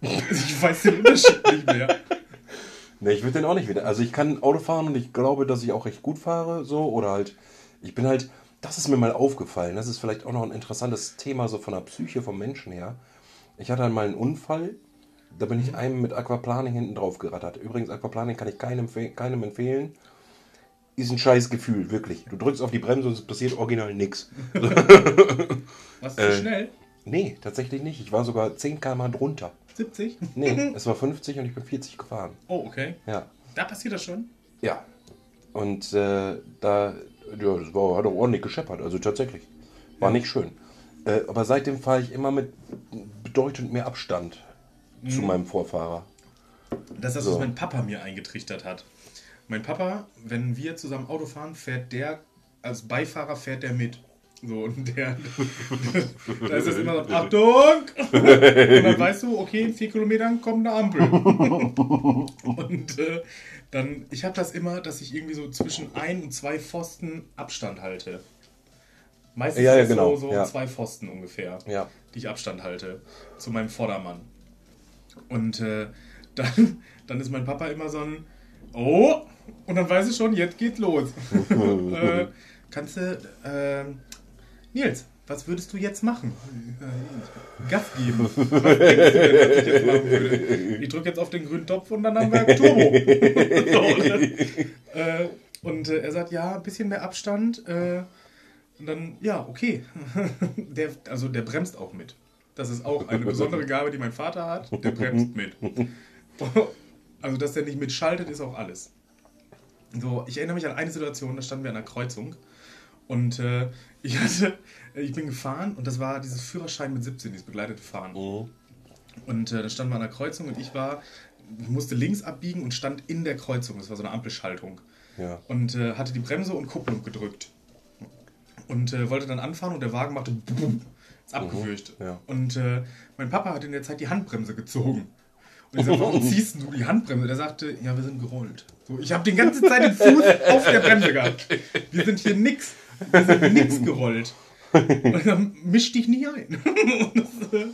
<laughs> ich weiß den Unterschied nicht mehr. Ne, ich würde den auch nicht wieder. Also ich kann Auto fahren und ich glaube, dass ich auch recht gut fahre, so. Oder halt, ich bin halt, das ist mir mal aufgefallen. Das ist vielleicht auch noch ein interessantes Thema, so von der Psyche vom Menschen her. Ich hatte einmal einen Unfall, da bin ich mhm. einem mit Aquaplaning hinten drauf gerattert. Übrigens, Aquaplaning kann ich keinem, keinem empfehlen. Ist ein scheiß Gefühl, wirklich. Du drückst auf die Bremse und es passiert original nichts. <laughs> Was zu äh, schnell? Nee, tatsächlich nicht. Ich war sogar 10 km drunter. 70? Nee, <laughs> es war 50 und ich bin 40 gefahren. Oh, okay. Ja. Da passiert das schon? Ja. Und äh, da, ja, das war, hat auch ordentlich gescheppert, also tatsächlich. War ja. nicht schön. Äh, aber seitdem fahre ich immer mit bedeutend mehr Abstand mhm. zu meinem Vorfahrer. Das ist das, so. was mein Papa mir eingetrichtert hat. Mein Papa, wenn wir zusammen Auto fahren, fährt der, als Beifahrer fährt der mit. So, und der, <laughs> da ist es immer so, <laughs> Achtung! Und dann weißt du, okay, in vier Kilometern kommt eine Ampel. <laughs> Und äh, dann, ich habe das immer, dass ich irgendwie so zwischen ein und zwei Pfosten Abstand halte. Meistens ja, ja, genau. so, so ja. zwei Pfosten ungefähr, ja. die ich Abstand halte zu meinem Vordermann. Und äh, dann, dann ist mein Papa immer so ein, oh, und dann weiß ich schon, jetzt geht's los. äh, kannst du, äh, Nils, was würdest du jetzt machen? Gas geben. <laughs> Was denkst du denn, was ich jetzt machen würde? Ich drücke jetzt auf den grünen Topf und dann haben wir Turbo. <laughs> so, äh, und äh, er sagt, ja, ein bisschen mehr Abstand. Äh, und dann, ja, okay. <laughs> der, also der bremst auch mit. Das ist auch eine besondere Gabe, die mein Vater hat. Der bremst mit. Also, dass der nicht mitschaltet, ist auch alles. So, ich erinnere mich an eine Situation, da standen wir an einer Kreuzung und äh, ich hatte, ich bin gefahren und das war dieses Führerschein mit 17, dieses begleitete Fahren. Mhm. Und äh, da stand wir an der Kreuzung und ich war, musste links abbiegen und stand in der Kreuzung. Das war so eine Ampelschaltung. Ja. Und äh, hatte die Bremse und Kupplung gedrückt. Und äh, wollte dann anfahren und der Wagen machte ist abgewürgt. Mhm. Ja. Und äh, mein Papa hat in der Zeit die Handbremse gezogen. Und ich sag, <laughs> warum ziehst du die Handbremse? Der sagte, ja, wir sind gerollt. So, ich habe die ganze Zeit den Fuß auf der Bremse gehabt. Wir sind hier nix. Wir sind nix gerollt. Und <laughs> misch dich nicht ein. <laughs> das äh,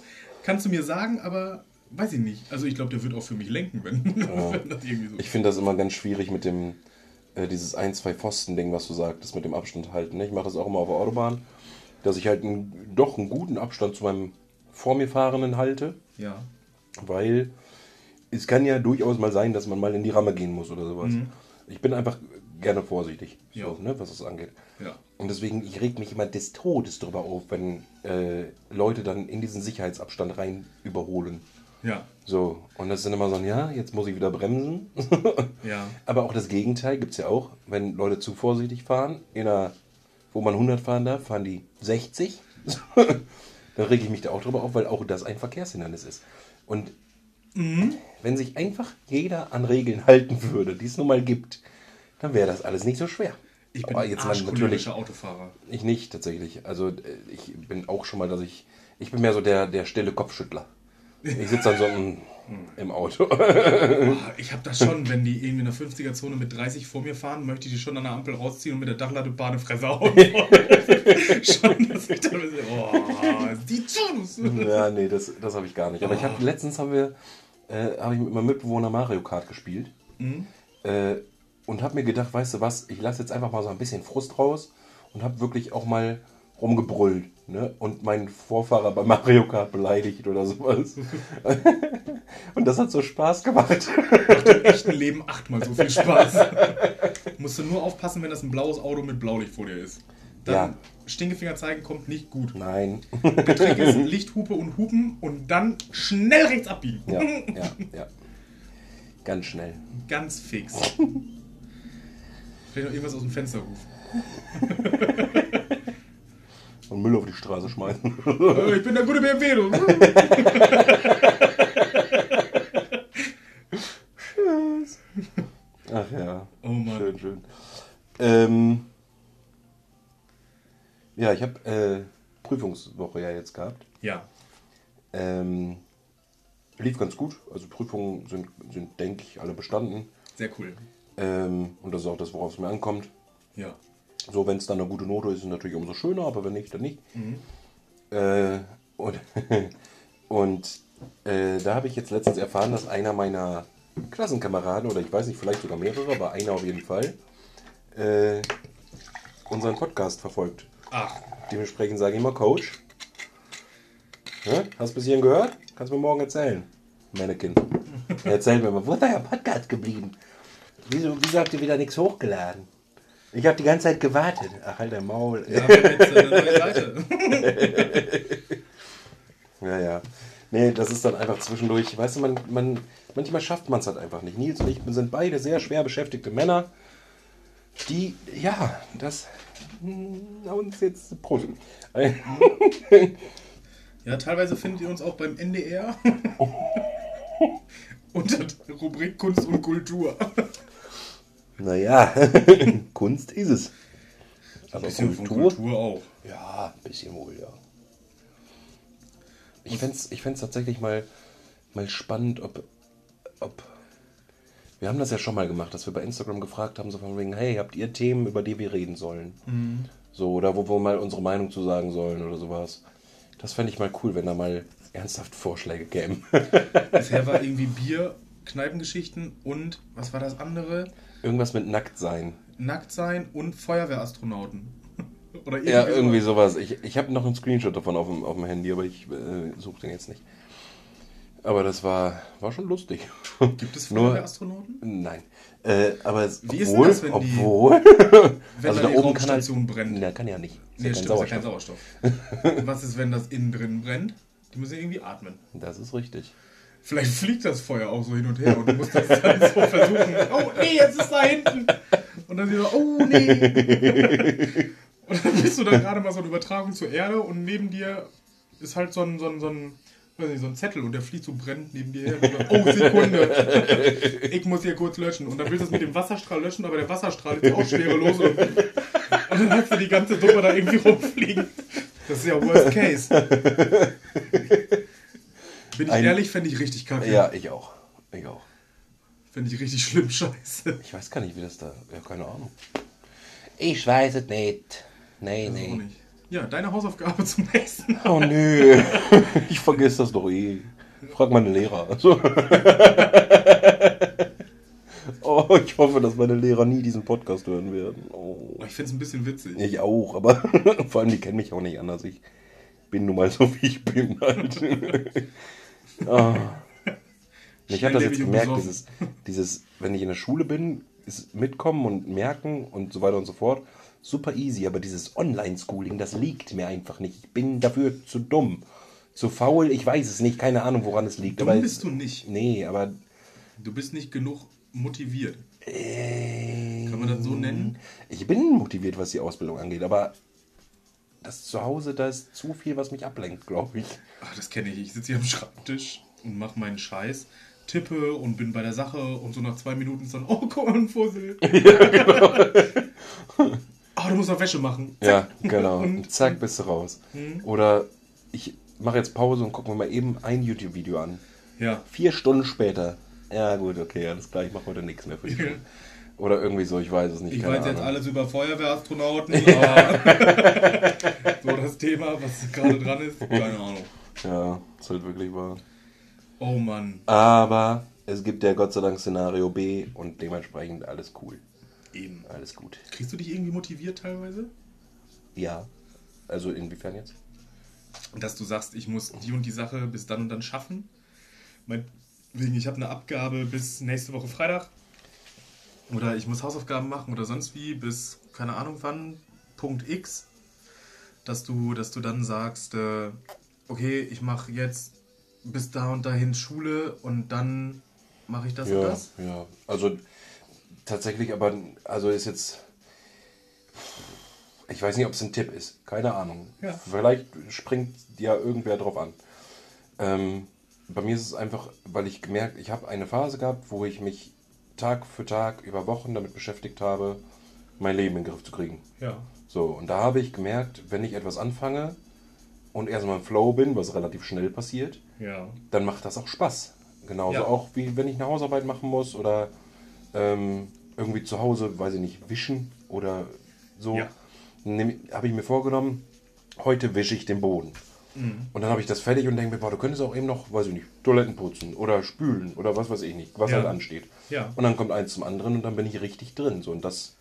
kannst du mir sagen, aber weiß ich nicht. Also ich glaube, der wird auch für mich lenken, wenn, <laughs> wenn das irgendwie so Ich finde das immer ganz schwierig mit dem, äh, dieses ein, zwei Pfosten-Ding, was du sagtest, mit dem Abstand halten. Ne? Ich mache das auch immer auf der Autobahn, dass ich halt einen, doch einen guten Abstand zu meinem vor mir Fahrenden halte, Ja. weil es kann ja durchaus mal sein, dass man mal in die Ramme gehen muss oder sowas. Ich bin einfach gerne vorsichtig, so, ne, was das angeht. Ja. Und deswegen, ich reg mich immer des Todes drüber auf, wenn äh, Leute dann in diesen Sicherheitsabstand rein überholen. Ja. So, und das ist dann immer so, ja, jetzt muss ich wieder bremsen. <laughs> Ja. Aber auch das Gegenteil gibt es ja auch, wenn Leute zu vorsichtig fahren, in einer, wo man 100 fahren darf, fahren die 60. <laughs> dann rege ich mich da auch drüber auf, weil auch das ein Verkehrshindernis ist. Und wenn sich einfach jeder an Regeln <laughs> halten würde, die es nun mal gibt, dann wäre das alles nicht so schwer. Ich bin Aber ein jetzt mal natürlich Autofahrer. ich nicht tatsächlich. Also äh, ich bin auch schon mal, dass ich. Ich bin mehr so der, der stille Kopfschüttler. Ich sitze dann so im, im Auto. Ah, Ich habe das schon, wenn die irgendwie in der 50er-Zone mit 30 vor mir fahren, möchte ich die schon an der Ampel rausziehen und mit der Dachlatte Bahn Fresse hauen. <laughs> schon, dass ich dann so, oh, die Chance. ja, nee, das, das habe ich gar nicht. Aber ich habe letztens haben wir, äh, habe ich mit meinem Mitbewohner Mario Kart gespielt. Äh, und habe mir gedacht, weißt du was, ich lasse jetzt einfach mal so ein bisschen Frust raus und habe wirklich auch mal rumgebrüllt. Ne? Und meinen Vorfahrer bei Mario Kart beleidigt oder sowas. <laughs> und das hat so Spaß gemacht. Macht im echten Leben achtmal so viel Spaß. <laughs> Musst du nur aufpassen, wenn das ein blaues Auto mit Blaulicht vor dir ist. Dann Ja. Stinkefinger zeigen kommt nicht gut. Nein. Der Trick ist Lichthupe und Hupen und dann schnell rechts abbiegen. Ja, <laughs> ja, ja. Ganz schnell. Ganz fix. Vielleicht noch irgendwas aus dem Fenster rufen. <laughs> Und Müll auf die Straße schmeißen. Äh, Ich bin der gute BMW. Du. <laughs> Ach ja. Oh Mann. Schön, schön. Ähm, ja, ich habe äh, Prüfungswoche ja jetzt gehabt. Ja. Ähm, lief ganz gut. Also Prüfungen sind, sind denke ich, alle bestanden. Sehr cool. Ähm, und das ist auch das, worauf es mir ankommt. Ja. So, wenn es dann eine gute Note ist, ist es natürlich umso schöner, aber wenn nicht, dann nicht. Mhm. Äh, und <laughs> und äh, da habe ich jetzt letztens erfahren, dass einer meiner Klassenkameraden, oder ich weiß nicht, vielleicht sogar mehrere, aber einer auf jeden Fall, äh, unseren Podcast verfolgt. Ach, Dementsprechend sage ich mal, Coach, hä? hast du bis hierhin gehört? Kannst du mir morgen erzählen. Mannequin. <laughs> Erzähl mir mal, wo ist euer Podcast geblieben? Wieso, wieso habt ihr wieder nichts hochgeladen? Ich habe die ganze Zeit gewartet. Ach, halt dein Maul. haben wir jetzt äh, eine neue Seite. <laughs> Ja, ja. Nee, das ist dann einfach zwischendurch. Weißt du, man, man, manchmal schafft man es halt einfach nicht. Nils und ich sind beide sehr schwer beschäftigte Männer, die, ja, das mm, uns jetzt Prost. Ja, teilweise findet ihr uns auch beim NDR. <laughs> Unter der Rubrik Kunst und Kultur. Naja, <laughs> Kunst ist es. Aber Bisschen von Kultur? Kultur auch. Ja, ein bisschen wohl, ja. Ich fände es ich fänd's tatsächlich mal, mal spannend, ob, ob. Wir haben das ja schon mal gemacht, dass wir bei Instagram gefragt haben, so von wegen, hey, habt ihr Themen, über die wir reden sollen? So, oder wo wir mal unsere Meinung zu sagen sollen oder sowas. Das fände ich mal cool, wenn da mal ernsthaft Vorschläge kämen. <laughs> Bisher war irgendwie Bier, Kneipengeschichten und, was war das andere? Irgendwas mit nackt sein. Nackt sein und Feuerwehrastronauten. <laughs> Oder Ja, irgendwie sowas. sowas. Ich, ich habe noch einen Screenshot davon auf dem, auf dem Handy, aber ich äh, suche den jetzt nicht. Aber das war, war schon lustig. Gibt es <laughs> Nur- Feuerwehrastronauten? Nein. Äh, aber es, Wie ist denn obwohl, das, wenn die- obwohl, Wenn also da die oben kann halt, Raumstation brennt. Na, kann ja nicht. Ist Nee, ja stimmt, kein ist ja kein Sauerstoff. Sauerstoff. Was ist, wenn das innen drin brennt? Die müssen irgendwie atmen. Das ist richtig. Vielleicht fliegt das Feuer auch so hin und her und du musst das dann so <laughs> versuchen. Oh nee, jetzt ist da hinten. Und dann so, oh nee. <laughs> Und dann bist du dann gerade mal so eine Übertragung zur Erde und neben dir ist halt so ein, so ein, so ein, nicht, so ein Zettel und der fliegt so brennend neben dir her. So, oh, Sekunde. Ich muss hier kurz löschen. Und dann willst du es mit dem Wasserstrahl löschen, aber der Wasserstrahl ist auch schwerelos. Und, und dann hast du die ganze Suppe da irgendwie rumfliegen. Das ist ja Worst Case. <laughs> Bin ich Ein- ehrlich, fände ich richtig kacke. Ja, ich auch. Ich auch. Finde ich richtig schlimm, <laughs> scheiße. Ich weiß gar nicht, wie das da. Ja, keine Ahnung. Ich weiß es nicht. Nee, auch nee. nicht. Ja, deine Hausaufgabe <laughs> zum nächsten. Oh nö. Ich vergesse das doch eh. Frag meine Lehrer. Also. Oh, ich hoffe, dass meine Lehrer nie diesen Podcast hören werden. Oh. Ich finde es ein bisschen witzig. Ich auch, aber <laughs> vor allem die kennen mich auch nicht anders. Ich bin nun mal so, wie ich bin halt. <laughs> Ah. Ich habe das jetzt gemerkt, dieses, dieses, wenn ich in der Schule bin, ist mitkommen und merken und so weiter und so fort, super easy, aber dieses Online-Schooling, das liegt mir einfach nicht. Ich bin dafür zu dumm, zu faul, ich weiß es nicht, keine Ahnung, woran es liegt. Dumm aber bist du nicht. Nee, aber Du bist nicht genug motiviert. äh, Kann man das so nennen? ich bin motiviert, was die Ausbildung angeht, aber das zu Hause, da ist zu viel, was mich ablenkt, glaube ich. Ach, das kenne ich. Ich sitze hier am Schreibtisch und mache meinen Scheiß, tippe und bin bei der Sache und so nach zwei Minuten ist dann, oh, guck mal, ein Fussel. <laughs> Ah, du musst noch Wäsche machen. Ja, genau. Und- zack, bist du raus. Oder ich mache jetzt Pause und gucke mir mal eben ein YouTube-Video an. Ja. Vier Stunden später. Ja, gut, okay, alles klar, ich mache heute nichts mehr für die Schule. Oder irgendwie so, ich weiß es nicht. Ich weiß jetzt alles über Feuerwehrastronauten, aber <laughs> so das Thema, was gerade dran ist, keine Ahnung. Ja, ist halt wirklich wahr. Oh Mann, Aber es gibt ja Gott sei Dank Szenario B und dementsprechend alles cool. eben. Alles gut. Kriegst du dich irgendwie motiviert teilweise? Ja. Also inwiefern jetzt? Dass du sagst, ich muss die und die Sache bis dann und dann schaffen? Meinetwegen, ich habe eine Abgabe bis nächste Woche Freitag. Oder ich muss Hausaufgaben machen oder sonst wie bis, keine Ahnung wann, Punkt X. Dass du, dass du dann sagst, äh, okay, ich mache jetzt bis da und dahin Schule und dann mache ich das und ja, das. ja. Also tatsächlich, aber also ist jetzt. Ich weiß nicht, ob es ein Tipp ist. Keine Ahnung. Ja. Vielleicht springt ja irgendwer drauf an. Ähm, bei mir ist es einfach, weil ich gemerkt, ich habe eine Phase gehabt, wo ich mich Tag für Tag über Wochen damit beschäftigt habe, mein Leben in den Griff zu kriegen. Ja. So, und da habe ich gemerkt, wenn ich etwas anfange und erstmal im Flow bin, was relativ schnell passiert, Ja. dann macht das auch Spaß. Genauso Ja. auch wie wenn ich eine Hausarbeit machen muss oder ähm, irgendwie zu Hause, weiß ich nicht, wischen oder so. Ja. Habe ich mir vorgenommen, heute wische ich den Boden. Mhm. Und dann habe ich das fertig und denke mir, boah, du könntest auch eben noch, weiß ich nicht, Toiletten putzen oder spülen oder was weiß ich nicht, was Ja. halt ansteht. Ja. Und dann kommt eins zum anderen und dann bin ich richtig drin. So, und das,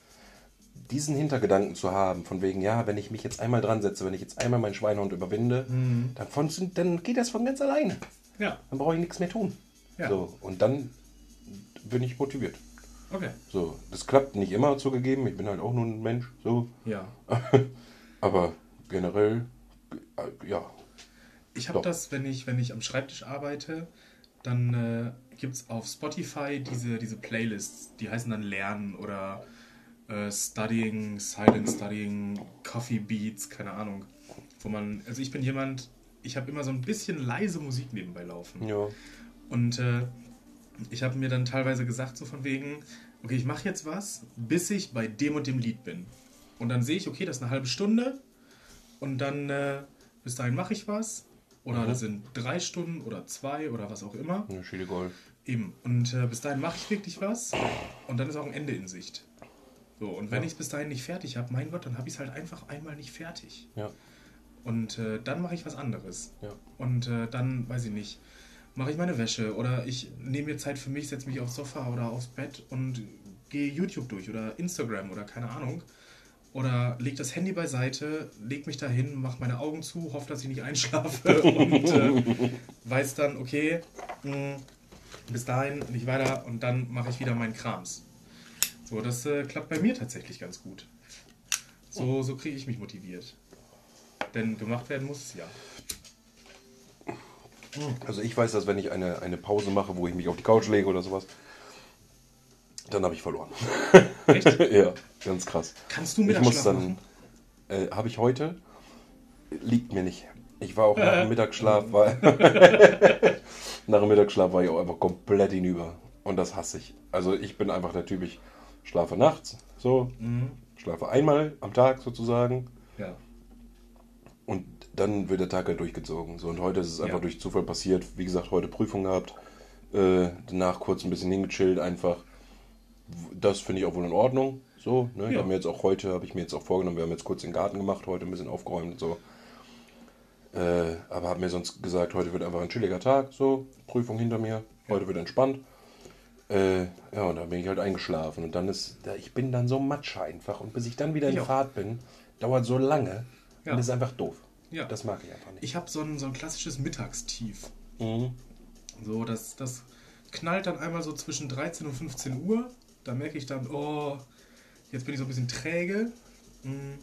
diesen Hintergedanken zu haben, von wegen, ja, wenn ich mich jetzt einmal dran setze, wenn ich jetzt einmal meinen Schweinehund überwinde, Mhm. dann, von, dann geht das von ganz alleine. Ja. Dann brauche ich nichts mehr tun. Ja. So, und dann bin ich motiviert. Okay. So, das klappt nicht immer zugegeben, ich bin halt auch nur ein Mensch, so. Ja. <laughs> Aber generell, äh, ja. Ich habe das, wenn ich, wenn ich am Schreibtisch arbeite, dann äh, gibt es auf Spotify diese, diese Playlists, die heißen dann Lernen oder äh, Studying, Silent Studying, Coffee Beats, keine Ahnung. Wo man, also ich bin jemand, ich habe immer so ein bisschen leise Musik nebenbei laufen. Ja. Und äh, ich habe mir dann teilweise gesagt, so von wegen, okay, ich mache jetzt was, bis ich bei dem und dem Lied bin. Und dann sehe ich, okay, das ist eine halbe Stunde. Und dann, äh, bis dahin mache ich was. Oder Mhm. das sind drei Stunden oder zwei oder was auch immer. Ja, Schiede Gold. Eben. Und äh, bis dahin mache ich wirklich was. Und dann ist auch ein Ende in Sicht. So, und wenn Ja. ich es bis dahin nicht fertig habe, mein Gott, dann habe ich es halt einfach einmal nicht fertig. Ja. Und äh, dann mache ich was anderes. Ja. Und äh, dann, weiß ich nicht, mache ich meine Wäsche oder ich nehme mir Zeit für mich, setze mich aufs Sofa oder aufs Bett und gehe YouTube durch oder Instagram oder keine Ahnung. Oder leg das Handy beiseite, leg mich dahin, mach meine Augen zu, hoffe, dass ich nicht einschlafe <laughs> und äh, weiß dann, okay, mh, bis dahin nicht weiter und dann mache ich wieder meinen Krams. So, das äh, klappt bei mir tatsächlich ganz gut. So, so kriege ich mich motiviert. Denn gemacht werden muss es ja. Also ich weiß, dass wenn ich eine, eine Pause mache, wo ich mich auf die Couch lege oder sowas, dann habe ich verloren. Echt? <laughs> ja, ganz krass. Kannst du Ich Mittagsschlaf muss dann, äh, habe ich heute, liegt mir nicht. Ich war auch <laughs> nach dem Mittagsschlaf, war, <laughs> nach dem Mittagsschlaf war ich auch einfach komplett hinüber. Und das hasse ich. Also ich bin einfach der Typ, ich schlafe nachts, so, Mhm. schlafe einmal am Tag sozusagen Ja. und dann wird der Tag halt durchgezogen. So, und heute ist es einfach Ja. durch Zufall passiert. Wie gesagt, heute Prüfung gehabt. Äh, danach kurz ein bisschen hingechillt, einfach. Das finde ich auch wohl in Ordnung. So, ne? Ich Ja. habe mir jetzt auch heute, habe ich mir jetzt auch vorgenommen, wir haben jetzt kurz den Garten gemacht, heute ein bisschen aufgeräumt und so. Äh, aber habe mir sonst gesagt, heute wird einfach ein chilliger Tag, so, Prüfung hinter mir, heute wird entspannt. Äh, ja, und dann bin ich halt eingeschlafen und dann ist, da- ich bin dann so matsch einfach und bis ich dann wieder in Ich auch. Fahrt bin, dauert so lange Ja. und ist einfach doof. Ja. Das mag ich einfach nicht. Ich habe so ein, so ein klassisches Mittagstief. Mhm. So, das, das knallt dann einmal so zwischen 13 und 15 Uhr. Da merke ich dann, oh, jetzt bin ich so ein bisschen träge. Mm,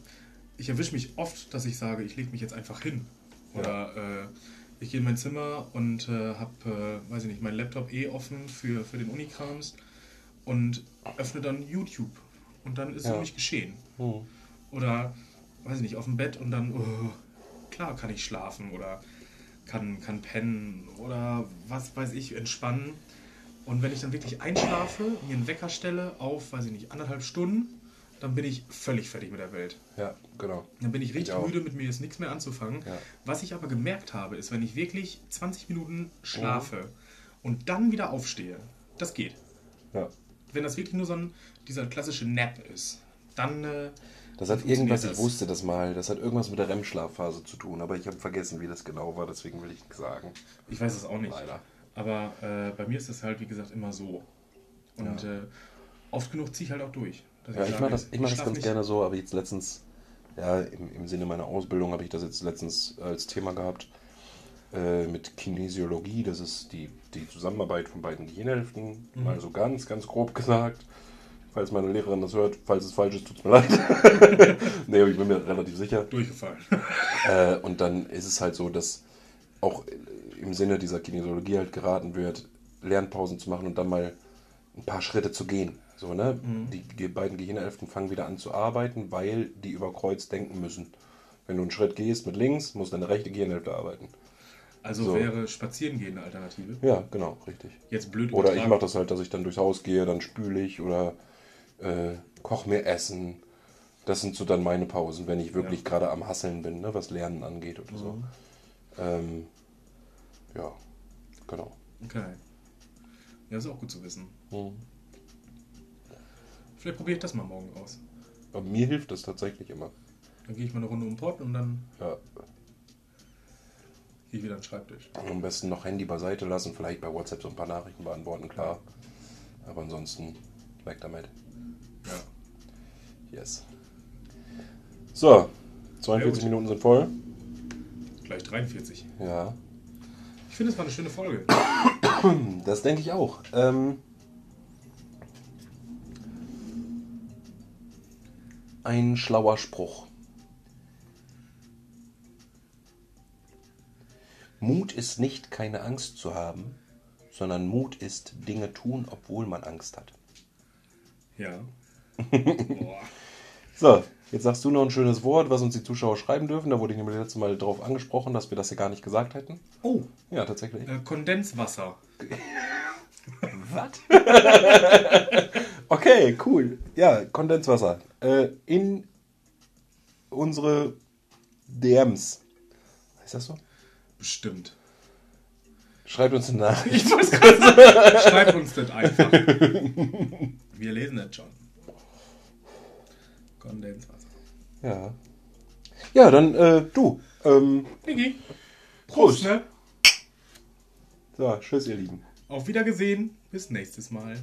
Ich erwische mich oft, dass ich sage, ich lege mich jetzt einfach hin. Oder äh, ich gehe in mein Zimmer und äh, habe, äh, weiß ich nicht, meinen Laptop eh offen für, für den Unikrams und öffne dann YouTube. Und dann ist Ja. nicht geschehen. Mhm. Oder, weiß ich nicht, auf dem Bett und dann, oh, klar kann ich schlafen oder kann, kann pennen oder was weiß ich, entspannen. Und wenn ich dann wirklich einschlafe, mir einen Wecker stelle auf, weiß ich nicht, anderthalb Stunden, dann bin ich völlig fertig mit der Welt. Ja, genau. Dann bin ich richtig auch. müde, mit mir ist nichts mehr anzufangen. Ja. Was ich aber gemerkt habe, ist, wenn ich wirklich 20 Minuten schlafe und dann wieder aufstehe, das geht. Ja. Wenn das wirklich nur so ein, dieser klassische Nap ist, dann äh, Das hat irgendwas, das. ich wusste das mal, das hat irgendwas mit der REM-Schlafphase zu tun, aber ich habe vergessen, wie das genau war, deswegen will ich nichts sagen. Ich weiß es auch nicht. Leider. Aber äh, bei mir ist das halt, wie gesagt, immer so. Und äh, oft genug ziehe ich halt auch durch. Ja, ich sage, mache das, ich mach das ganz nicht. gerne so, aber jetzt letztens, ja, im, im Sinne meiner Ausbildung habe ich das jetzt letztens als Thema gehabt äh, mit Kinesiologie. Das ist die, die Zusammenarbeit von beiden Gehirnhälften, Mhm. mal so ganz, ganz grob gesagt. Falls meine Lehrerin das hört, falls es falsch ist, tut es mir <laughs> leid. nee, aber ich bin mir relativ sicher. Durchgefallen. Äh, und dann ist es halt so, dass auch im Sinne dieser Kinesiologie halt geraten wird, Lernpausen zu machen und dann mal ein paar Schritte zu gehen. So, ne? Die, die beiden Gehirnhälften fangen wieder an zu arbeiten, weil die über Kreuz denken müssen. Wenn du einen Schritt gehst mit links, muss deine rechte Gehirnhälfte arbeiten. Also So. wäre Spazieren gehen eine Alternative. Ja, genau, richtig. Jetzt blöd Oder ich übertragen. mache das halt, dass ich dann durchs Haus gehe, dann spüle ich oder äh, koche mir Essen. Das sind so dann meine Pausen, wenn ich wirklich Ja. gerade am Hasseln bin, ne, was Lernen angeht oder so. Mhm. Ähm, ja, genau. Okay. Ja, ist auch gut zu wissen. Mhm. Vielleicht probiere ich das mal morgen aus. Aber mir hilft das tatsächlich immer. Dann gehe ich mal eine Runde um den Pott und dann Ja, gehe ich wieder an den Schreibtisch. am besten noch Handy beiseite lassen, vielleicht bei WhatsApp so ein paar Nachrichten beantworten, klar. Aber ansonsten weg damit. Ja. Yes. So, 42 gut. Minuten sind voll. Gleich 43. Ja, Ich finde, es war eine schöne Folge. <coughs> das denke ich auch. Ähm, ein schlauer Spruch. Mut ist nicht keine Angst zu haben, sondern Mut ist Dinge tun, obwohl man Angst hat. Ja. <laughs> Boah. So, jetzt sagst du noch ein schönes Wort, was uns die Zuschauer schreiben dürfen. Da wurde ich nämlich letztes Mal darauf angesprochen, dass wir das ja gar nicht gesagt hätten. Oh, Ja, tatsächlich. äh, Kondenswasser. <laughs> Was? <laughs> okay, cool. Ja, Kondenswasser. Äh, in unsere DMs. Heißt das so? Bestimmt. Schreibt uns eine Nachricht. Schreibt uns das einfach. <laughs> Wir lesen das schon. Kondenswasser. Ja. Ja, dann äh, du. Ähm, Niki. Prost. Prost, ne? so, tschüss, ihr Lieben. Auf Wiedergesehen. Bis nächstes Mal.